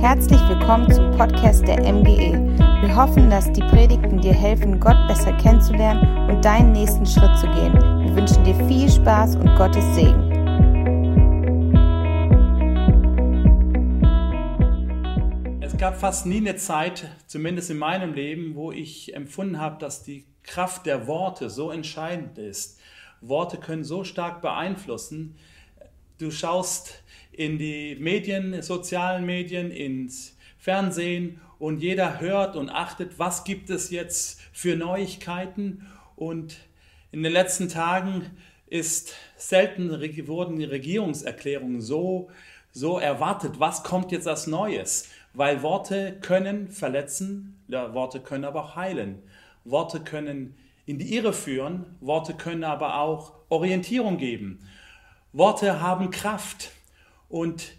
Herzlich willkommen zum Podcast der MGE. Wir hoffen, dass die Predigten dir helfen, Gott besser kennenzulernen und deinen nächsten Schritt zu gehen. Wir wünschen dir viel Spaß und Gottes Segen. Es gab fast nie eine Zeit, zumindest in meinem Leben, wo ich empfunden habe, dass die Kraft der Worte so entscheidend ist. Worte können so stark beeinflussen. Du schaust in die Medien, sozialen Medien, ins Fernsehen und jeder hört und achtet, was gibt es jetzt für Neuigkeiten. Und in den letzten Tagen ist selten wurden die Regierungserklärungen so, so erwartet, was kommt jetzt als Neues. Weil Worte können verletzen, ja, Worte können aber auch heilen. Worte können in die Irre führen, Worte können aber auch Orientierung geben. Worte haben Kraft. Und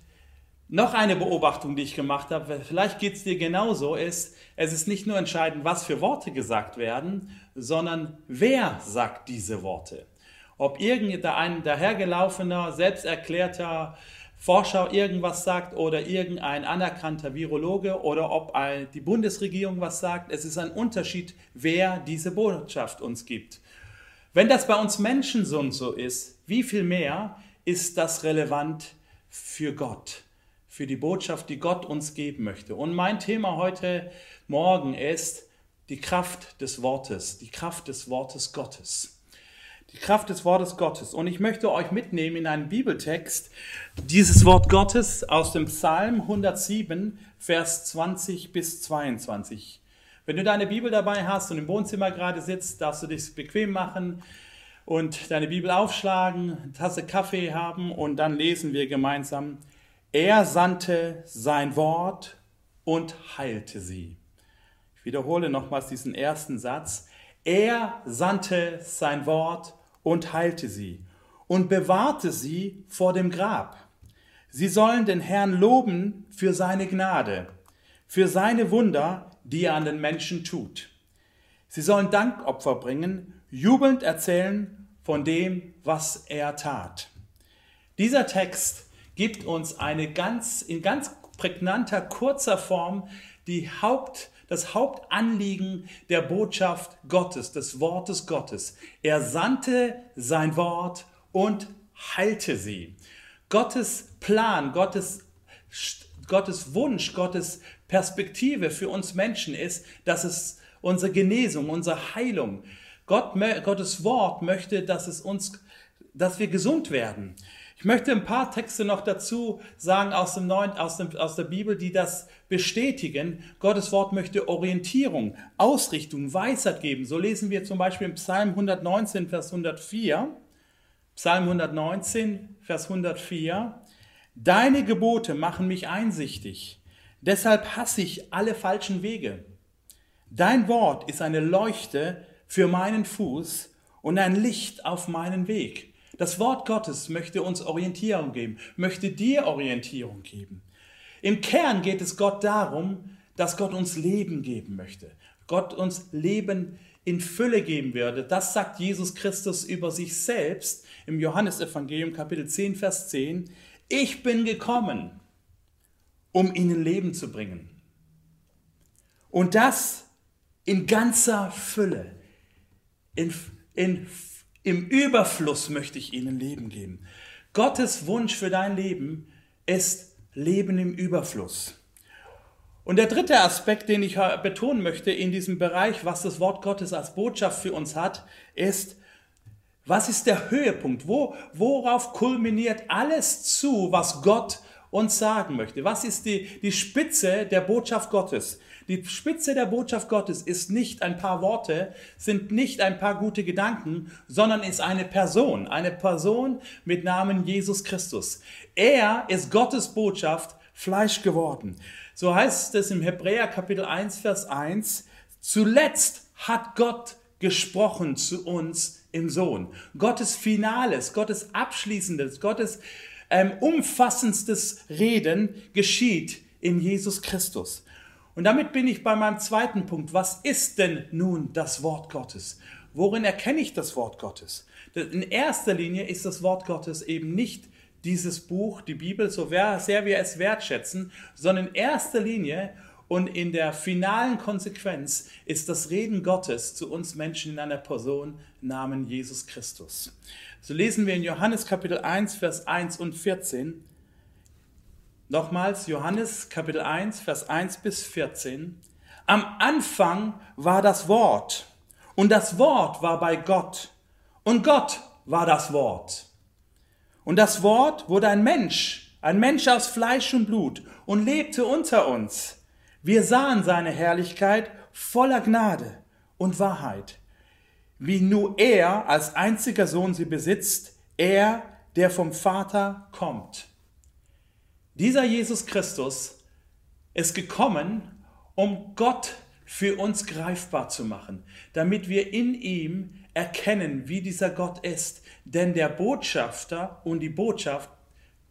noch eine Beobachtung, die ich gemacht habe, vielleicht geht es dir genauso, ist, es ist nicht nur entscheidend, was für Worte gesagt werden, sondern wer sagt diese Worte. Ob irgendein dahergelaufener, selbsterklärter Forscher irgendwas sagt oder irgendein anerkannter Virologe oder ob die Bundesregierung was sagt, es ist ein Unterschied, wer diese Botschaft uns gibt. Wenn das bei uns Menschen so ist, wie viel mehr ist das relevant für Gott, für die Botschaft, die Gott uns geben möchte. Und mein Thema heute Morgen ist die Kraft des Wortes, die Kraft des Wortes Gottes. Die Kraft des Wortes Gottes. Und ich möchte euch mitnehmen in einen Bibeltext, dieses Wort Gottes aus dem Psalm 107, Vers 20 bis 22. Wenn du deine Bibel dabei hast und im Wohnzimmer gerade sitzt, darfst du dich bequem machen und deine Bibel aufschlagen, eine Tasse Kaffee haben und dann lesen wir gemeinsam, er sandte sein Wort und heilte sie. Ich wiederhole nochmals diesen ersten Satz. Er sandte sein Wort und heilte sie und bewahrte sie vor dem Grab. Sie sollen den Herrn loben für seine Gnade, für seine Wunder, die er an den Menschen tut. Sie sollen Dankopfer bringen, jubelnd erzählen von dem, was er tat. Dieser Text gibt uns eine ganz, in ganz prägnanter, kurzer Form die Haupt, das Hauptanliegen der Botschaft Gottes, des Wortes Gottes. Er sandte sein Wort und heilte sie. Gottes Plan, Gottes, Gottes Wunsch, Gottes Perspektive für uns Menschen ist, dass es unsere Genesung, unsere Heilung, Gott, Gottes Wort möchte, dass es uns, dass wir gesund werden. Ich möchte ein paar Texte noch dazu sagen aus, dem Neuen, aus, dem, aus der Bibel, die das bestätigen. Gottes Wort möchte Orientierung, Ausrichtung, Weisheit geben. So lesen wir zum Beispiel im Psalm 119, Vers 104. Psalm 119, Vers 104. Deine Gebote machen mich einsichtig. Deshalb hasse ich alle falschen Wege. Dein Wort ist eine Leuchte für meinen Fuß und ein Licht auf meinen Weg. Das Wort Gottes möchte uns Orientierung geben, möchte dir Orientierung geben. Im Kern geht es Gott darum, dass Gott uns Leben geben möchte. Gott uns Leben in Fülle geben würde. Das sagt Jesus Christus über sich selbst im Johannesevangelium Kapitel 10, Vers 10. Ich bin gekommen, um ihnen Leben zu bringen. Und das in ganzer Fülle. In, in, Im Überfluss möchte ich ihnen Leben geben. Gottes Wunsch für dein Leben ist Leben im Überfluss. Und der dritte Aspekt, den ich betonen möchte in diesem Bereich, was das Wort Gottes als Botschaft für uns hat, ist, was ist der Höhepunkt? Wo, worauf kulminiert alles zu, was Gott uns sagen möchte? Was ist die, die Spitze der Botschaft Gottes? Die Spitze der Botschaft Gottes ist nicht ein paar Worte, sind nicht ein paar gute Gedanken, sondern ist eine Person, eine Person mit Namen Jesus Christus. Er ist Gottes Botschaft Fleisch geworden. So heißt es im Hebräer Kapitel 1, Vers 1, zuletzt hat Gott gesprochen zu uns im Sohn. Gottes Finales, Gottes Abschließendes, Gottes ähm, umfassendstes Reden geschieht in Jesus Christus. Und damit bin ich bei meinem zweiten Punkt. Was ist denn nun das Wort Gottes? Worin erkenne ich das Wort Gottes? In erster Linie ist das Wort Gottes eben nicht dieses Buch, die Bibel, so sehr wir es wertschätzen, sondern in erster Linie und in der finalen Konsequenz ist das Reden Gottes zu uns Menschen in einer Person Namen Jesus Christus. So lesen wir in Johannes Kapitel 1, Vers 1 und 14. Nochmals Johannes Kapitel 1, Vers 1 bis 14. Am Anfang war das Wort und das Wort war bei Gott und Gott war das Wort. Und das Wort wurde ein Mensch, ein Mensch aus Fleisch und Blut und lebte unter uns. Wir sahen seine Herrlichkeit voller Gnade und Wahrheit, wie nur er als einziger Sohn sie besitzt, er, der vom Vater kommt. Dieser Jesus Christus ist gekommen, um Gott für uns greifbar zu machen, damit wir in ihm erkennen, wie dieser Gott ist. Denn der Botschafter und die Botschaft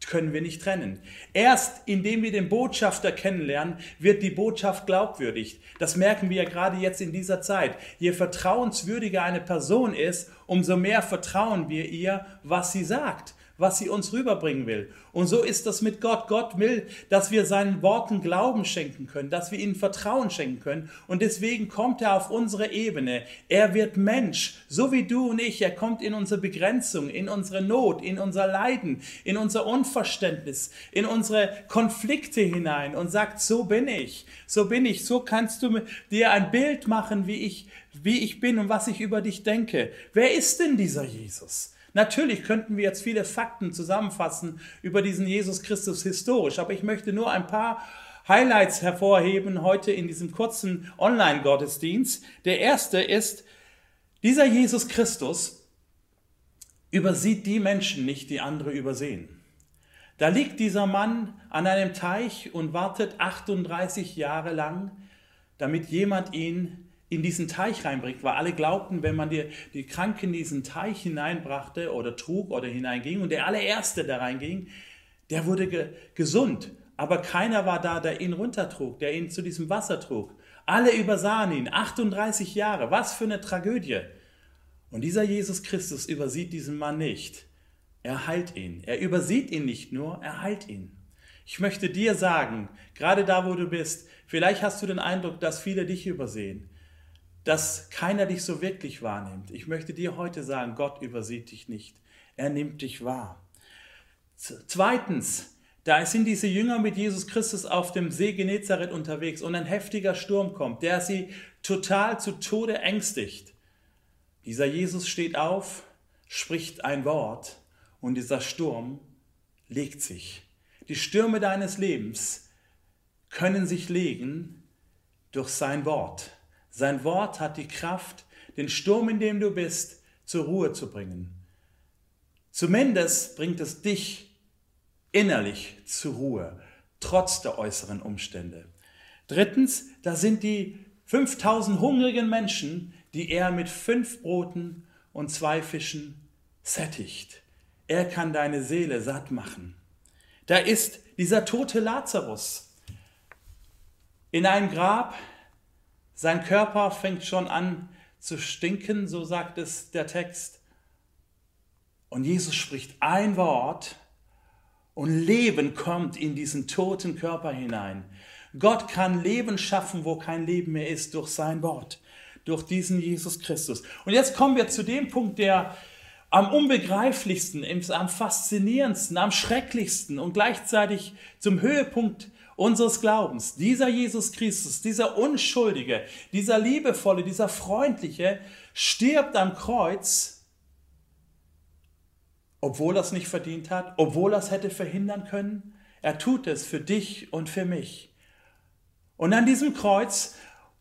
können wir nicht trennen. Erst indem wir den Botschafter kennenlernen, wird die Botschaft glaubwürdig. Das merken wir ja gerade jetzt in dieser Zeit. Je vertrauenswürdiger eine Person ist, umso mehr vertrauen wir ihr, was sie sagt was sie uns rüberbringen will. Und so ist das mit Gott. Gott will, dass wir seinen Worten Glauben schenken können, dass wir ihnen Vertrauen schenken können. Und deswegen kommt er auf unsere Ebene. Er wird Mensch, so wie du und ich. Er kommt in unsere Begrenzung, in unsere Not, in unser Leiden, in unser Unverständnis, in unsere Konflikte hinein und sagt, so bin ich, so bin ich, so kannst du dir ein Bild machen, wie ich, wie ich bin und was ich über dich denke. Wer ist denn dieser Jesus? Natürlich könnten wir jetzt viele Fakten zusammenfassen über diesen Jesus Christus historisch, aber ich möchte nur ein paar Highlights hervorheben heute in diesem kurzen Online-Gottesdienst. Der erste ist, dieser Jesus Christus übersieht die Menschen nicht, die andere übersehen. Da liegt dieser Mann an einem Teich und wartet 38 Jahre lang, damit jemand ihn in diesen Teich reinbringt, weil alle glaubten, wenn man die, die Kranken in diesen Teich hineinbrachte oder trug oder hineinging und der allererste, der reinging, der wurde ge gesund. Aber keiner war da, der ihn runtertrug, der ihn zu diesem Wasser trug. Alle übersahen ihn, 38 Jahre, was für eine Tragödie. Und dieser Jesus Christus übersieht diesen Mann nicht. Er heilt ihn. Er übersieht ihn nicht nur, er heilt ihn. Ich möchte dir sagen, gerade da, wo du bist, vielleicht hast du den Eindruck, dass viele dich übersehen dass keiner dich so wirklich wahrnimmt. Ich möchte dir heute sagen, Gott übersieht dich nicht. Er nimmt dich wahr. Zweitens, da sind diese Jünger mit Jesus Christus auf dem See Genezareth unterwegs und ein heftiger Sturm kommt, der sie total zu Tode ängstigt. Dieser Jesus steht auf, spricht ein Wort und dieser Sturm legt sich. Die Stürme deines Lebens können sich legen durch sein Wort. Sein Wort hat die Kraft, den Sturm, in dem du bist, zur Ruhe zu bringen. Zumindest bringt es dich innerlich zur Ruhe, trotz der äußeren Umstände. Drittens, da sind die 5000 hungrigen Menschen, die er mit fünf Broten und zwei Fischen sättigt. Er kann deine Seele satt machen. Da ist dieser tote Lazarus in einem Grab, sein Körper fängt schon an zu stinken, so sagt es der Text. Und Jesus spricht ein Wort und Leben kommt in diesen toten Körper hinein. Gott kann Leben schaffen, wo kein Leben mehr ist, durch sein Wort, durch diesen Jesus Christus. Und jetzt kommen wir zu dem Punkt, der am unbegreiflichsten, am faszinierendsten, am schrecklichsten und gleichzeitig zum Höhepunkt unseres Glaubens, dieser Jesus Christus, dieser Unschuldige, dieser Liebevolle, dieser Freundliche, stirbt am Kreuz, obwohl er es nicht verdient hat, obwohl er es hätte verhindern können. Er tut es für dich und für mich. Und an diesem Kreuz,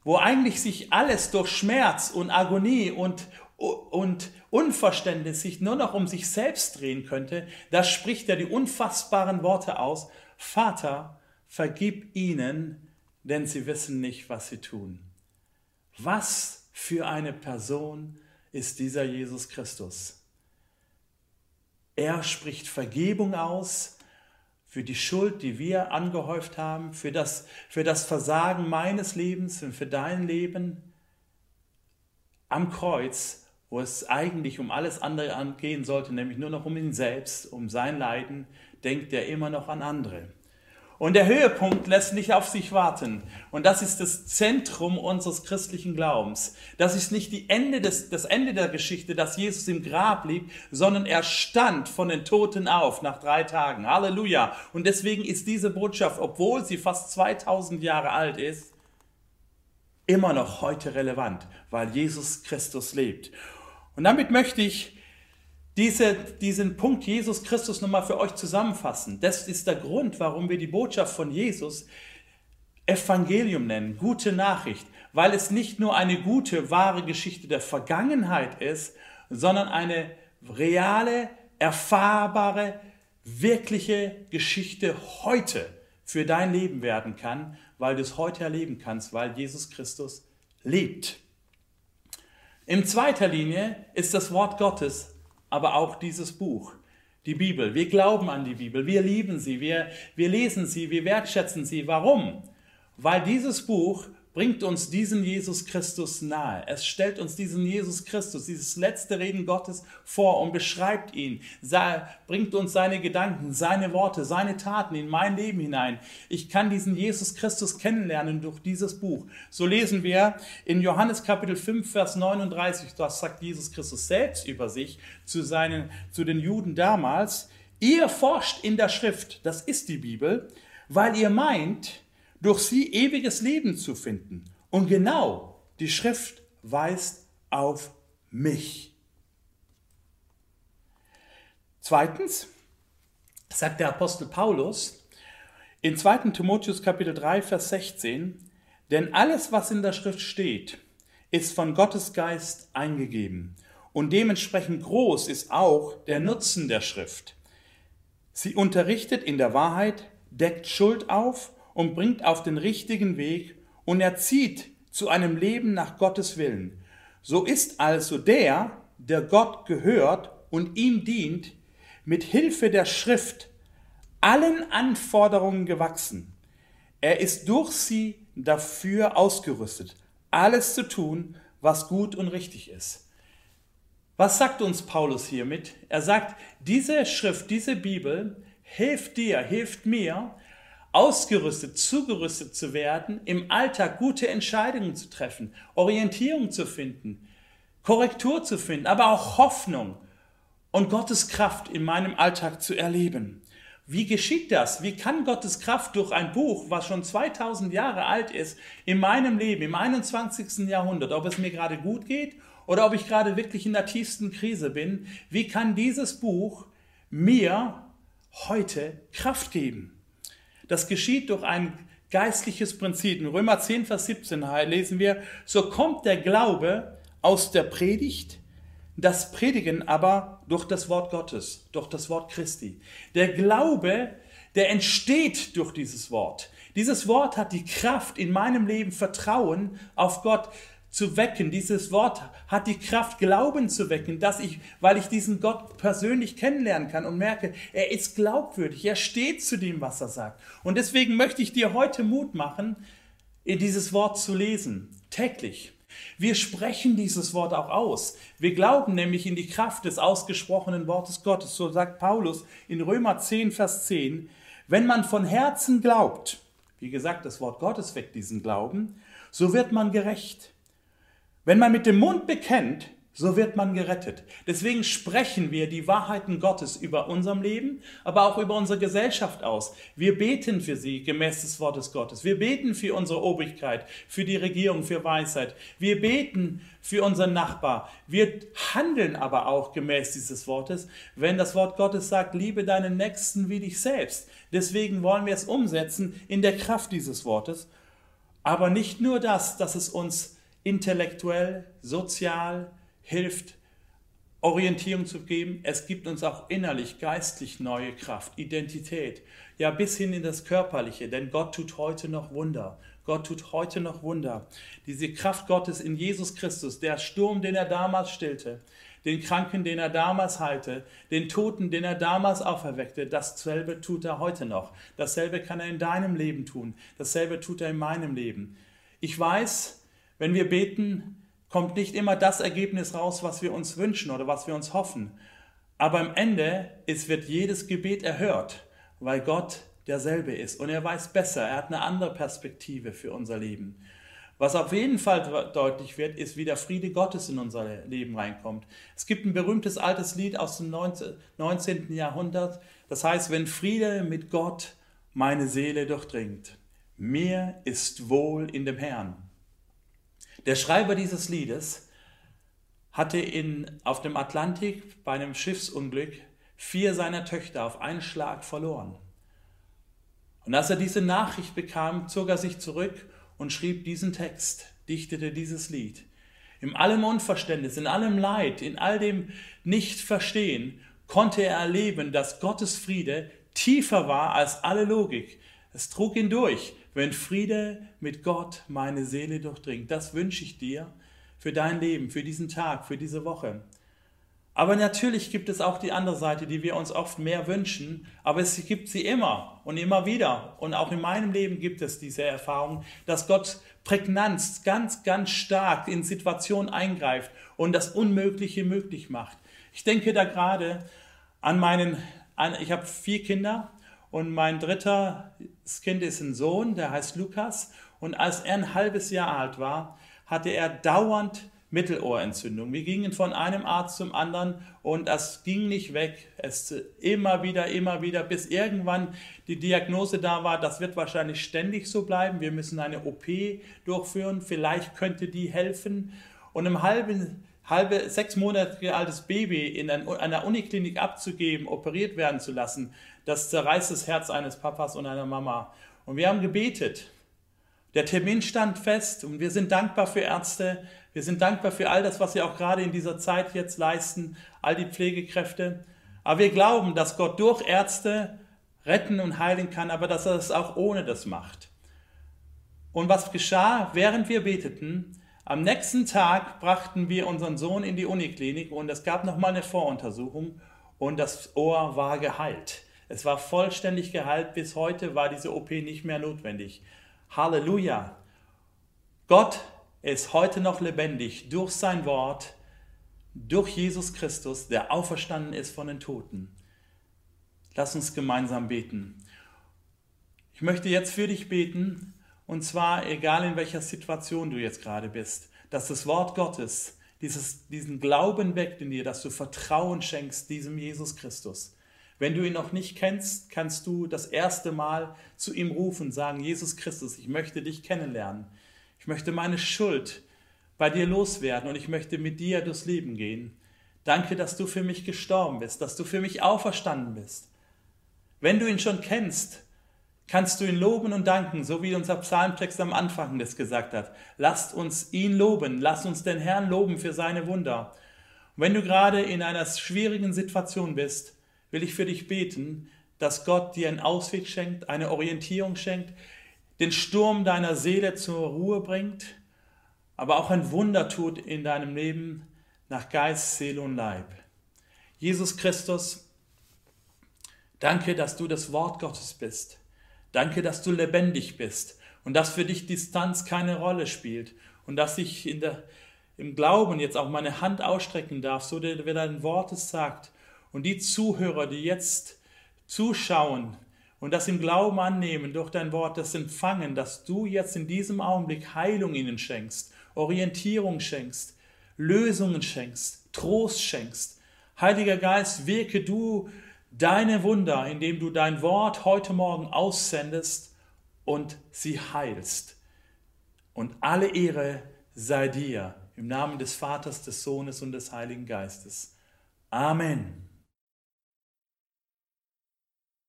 wo eigentlich sich alles durch Schmerz und Agonie und, und Unverständnis sich nur noch um sich selbst drehen könnte, da spricht er die unfassbaren Worte aus, Vater, vergib ihnen, denn sie wissen nicht, was sie tun. Was für eine Person ist dieser Jesus Christus? Er spricht Vergebung aus für die Schuld, die wir angehäuft haben, für das, für das Versagen meines Lebens und für dein Leben. Am Kreuz, wo es eigentlich um alles andere gehen sollte, nämlich nur noch um ihn selbst, um sein Leiden, denkt er immer noch an andere. Und der Höhepunkt lässt nicht auf sich warten. Und das ist das Zentrum unseres christlichen Glaubens. Das ist nicht die Ende des, das Ende der Geschichte, dass Jesus im Grab liegt, sondern er stand von den Toten auf nach drei Tagen. Halleluja. Und deswegen ist diese Botschaft, obwohl sie fast 2000 Jahre alt ist, immer noch heute relevant, weil Jesus Christus lebt. Und damit möchte ich diese, diesen Punkt Jesus Christus nochmal für euch zusammenfassen. Das ist der Grund, warum wir die Botschaft von Jesus Evangelium nennen, gute Nachricht, weil es nicht nur eine gute, wahre Geschichte der Vergangenheit ist, sondern eine reale, erfahrbare, wirkliche Geschichte heute für dein Leben werden kann, weil du es heute erleben kannst, weil Jesus Christus lebt. In zweiter Linie ist das Wort Gottes aber auch dieses Buch, die Bibel. Wir glauben an die Bibel, wir lieben sie, wir, wir lesen sie, wir wertschätzen sie. Warum? Weil dieses Buch bringt uns diesen Jesus Christus nahe. Es stellt uns diesen Jesus Christus, dieses letzte Reden Gottes vor und beschreibt ihn, bringt uns seine Gedanken, seine Worte, seine Taten in mein Leben hinein. Ich kann diesen Jesus Christus kennenlernen durch dieses Buch. So lesen wir in Johannes Kapitel 5, Vers 39, das sagt Jesus Christus selbst über sich zu, seinen, zu den Juden damals. Ihr forscht in der Schrift, das ist die Bibel, weil ihr meint, durch sie ewiges Leben zu finden. Und genau die Schrift weist auf mich. Zweitens sagt der Apostel Paulus in 2. Timotheus Kapitel 3 Vers 16, denn alles was in der Schrift steht, ist von Gottes Geist eingegeben und dementsprechend groß ist auch der Nutzen der Schrift. Sie unterrichtet in der Wahrheit, deckt Schuld auf und bringt auf den richtigen Weg und erzieht zu einem Leben nach Gottes Willen. So ist also der, der Gott gehört und ihm dient, mit Hilfe der Schrift allen Anforderungen gewachsen. Er ist durch sie dafür ausgerüstet, alles zu tun, was gut und richtig ist. Was sagt uns Paulus hiermit? Er sagt, diese Schrift, diese Bibel hilft dir, hilft mir, ausgerüstet, zugerüstet zu werden, im Alltag gute Entscheidungen zu treffen, Orientierung zu finden, Korrektur zu finden, aber auch Hoffnung und Gottes Kraft in meinem Alltag zu erleben. Wie geschieht das? Wie kann Gottes Kraft durch ein Buch, was schon 2000 Jahre alt ist, in meinem Leben, im 21. Jahrhundert, ob es mir gerade gut geht oder ob ich gerade wirklich in der tiefsten Krise bin, wie kann dieses Buch mir heute Kraft geben? Das geschieht durch ein geistliches Prinzip. In Römer 10, Vers 17 lesen wir, so kommt der Glaube aus der Predigt, das Predigen aber durch das Wort Gottes, durch das Wort Christi. Der Glaube, der entsteht durch dieses Wort. Dieses Wort hat die Kraft, in meinem Leben Vertrauen auf Gott zu wecken. Dieses Wort hat die Kraft, Glauben zu wecken, dass ich, weil ich diesen Gott persönlich kennenlernen kann und merke, er ist glaubwürdig, er steht zu dem, was er sagt. Und deswegen möchte ich dir heute Mut machen, dieses Wort zu lesen, täglich. Wir sprechen dieses Wort auch aus. Wir glauben nämlich in die Kraft des ausgesprochenen Wortes Gottes. So sagt Paulus in Römer 10, Vers 10, wenn man von Herzen glaubt, wie gesagt, das Wort Gottes weckt diesen Glauben, so wird man gerecht. Wenn man mit dem Mund bekennt, so wird man gerettet. Deswegen sprechen wir die Wahrheiten Gottes über unserem Leben, aber auch über unsere Gesellschaft aus. Wir beten für sie gemäß des Wortes Gottes. Wir beten für unsere Obrigkeit, für die Regierung, für Weisheit. Wir beten für unseren Nachbar. Wir handeln aber auch gemäß dieses Wortes, wenn das Wort Gottes sagt, liebe deinen Nächsten wie dich selbst. Deswegen wollen wir es umsetzen in der Kraft dieses Wortes. Aber nicht nur das, dass es uns intellektuell, sozial hilft, Orientierung zu geben. Es gibt uns auch innerlich, geistlich neue Kraft, Identität. Ja, bis hin in das Körperliche, denn Gott tut heute noch Wunder. Gott tut heute noch Wunder. Diese Kraft Gottes in Jesus Christus, der Sturm, den er damals stillte, den Kranken, den er damals heilte, den Toten, den er damals auferweckte, dasselbe tut er heute noch. Dasselbe kann er in deinem Leben tun. Dasselbe tut er in meinem Leben. Ich weiß, wenn wir beten, kommt nicht immer das Ergebnis raus, was wir uns wünschen oder was wir uns hoffen. Aber am Ende es wird jedes Gebet erhört. weil Gott derselbe ist und er weiß besser, er hat eine andere Perspektive für unser Leben. Was auf jeden Fall deutlich wird, ist, wie der Friede Gottes in unser Leben reinkommt. Es gibt ein berühmtes altes Lied aus dem 19. Jahrhundert, das heißt, wenn Friede mit Gott meine Seele durchdringt, mir ist wohl in dem Herrn. Der Schreiber dieses Liedes hatte in, auf dem Atlantik bei einem Schiffsunglück vier seiner Töchter auf einen Schlag verloren. Und als er diese Nachricht bekam, zog er sich zurück und schrieb diesen Text, dichtete dieses Lied. In allem Unverständnis, in allem Leid, in all dem Nicht-Verstehen konnte er erleben, dass Gottes Friede tiefer war als alle Logik. Es trug ihn durch, wenn Friede mit Gott meine Seele durchdringt. Das wünsche ich dir für dein Leben, für diesen Tag, für diese Woche. Aber natürlich gibt es auch die andere Seite, die wir uns oft mehr wünschen, aber es gibt sie immer und immer wieder. Und auch in meinem Leben gibt es diese Erfahrung, dass Gott prägnant, ganz, ganz stark in Situationen eingreift und das Unmögliche möglich macht. Ich denke da gerade an meinen, an, ich habe vier Kinder und mein dritter Kind ist ein Sohn, der heißt Lukas. Und als er ein halbes Jahr alt war, hatte er dauernd Mittelohrentzündung. Wir gingen von einem Arzt zum anderen und das ging nicht weg. Es immer wieder, immer wieder, bis irgendwann die Diagnose da war, das wird wahrscheinlich ständig so bleiben. Wir müssen eine OP durchführen. Vielleicht könnte die helfen. Und im halben, halbe, sechs Monate altes Baby in einer Uniklinik abzugeben, operiert werden zu lassen, das zerreißt das Herz eines Papas und einer Mama. Und wir haben gebetet. Der Termin stand fest und wir sind dankbar für Ärzte, wir sind dankbar für all das, was sie auch gerade in dieser Zeit jetzt leisten, all die Pflegekräfte. Aber wir glauben, dass Gott durch Ärzte retten und heilen kann, aber dass er es auch ohne das macht. Und was geschah, während wir beteten? Am nächsten Tag brachten wir unseren Sohn in die Uniklinik und es gab nochmal eine Voruntersuchung und das Ohr war geheilt. Es war vollständig geheilt. Bis heute war diese OP nicht mehr notwendig. Halleluja! Gott ist heute noch lebendig durch sein Wort, durch Jesus Christus, der auferstanden ist von den Toten. Lass uns gemeinsam beten. Ich möchte jetzt für dich beten, und zwar egal in welcher Situation du jetzt gerade bist, dass das Wort Gottes dieses, diesen Glauben weckt in dir, dass du Vertrauen schenkst diesem Jesus Christus. Wenn du ihn noch nicht kennst, kannst du das erste Mal zu ihm rufen, sagen, Jesus Christus, ich möchte dich kennenlernen. Ich möchte meine Schuld bei dir loswerden und ich möchte mit dir durchs Leben gehen. Danke, dass du für mich gestorben bist, dass du für mich auferstanden bist. Wenn du ihn schon kennst, kannst du ihn loben und danken, so wie unser Psalmtext am Anfang das gesagt hat. Lasst uns ihn loben, lasst uns den Herrn loben für seine Wunder. Und wenn du gerade in einer schwierigen Situation bist, will ich für dich beten, dass Gott dir einen Ausweg schenkt, eine Orientierung schenkt, den Sturm deiner Seele zur Ruhe bringt, aber auch ein Wunder tut in deinem Leben nach Geist, Seele und Leib. Jesus Christus, danke, dass du das Wort Gottes bist. Danke, dass du lebendig bist und dass für dich Distanz keine Rolle spielt und dass ich in der, im Glauben jetzt auch meine Hand ausstrecken darf, so wie dein Wort es sagt. Und die Zuhörer, die jetzt zuschauen, und das im Glauben annehmen, durch dein Wort das empfangen, dass du jetzt in diesem Augenblick Heilung ihnen schenkst, Orientierung schenkst, Lösungen schenkst, Trost schenkst. Heiliger Geist, wirke du deine Wunder, indem du dein Wort heute Morgen aussendest und sie heilst. Und alle Ehre sei dir im Namen des Vaters, des Sohnes und des Heiligen Geistes. Amen.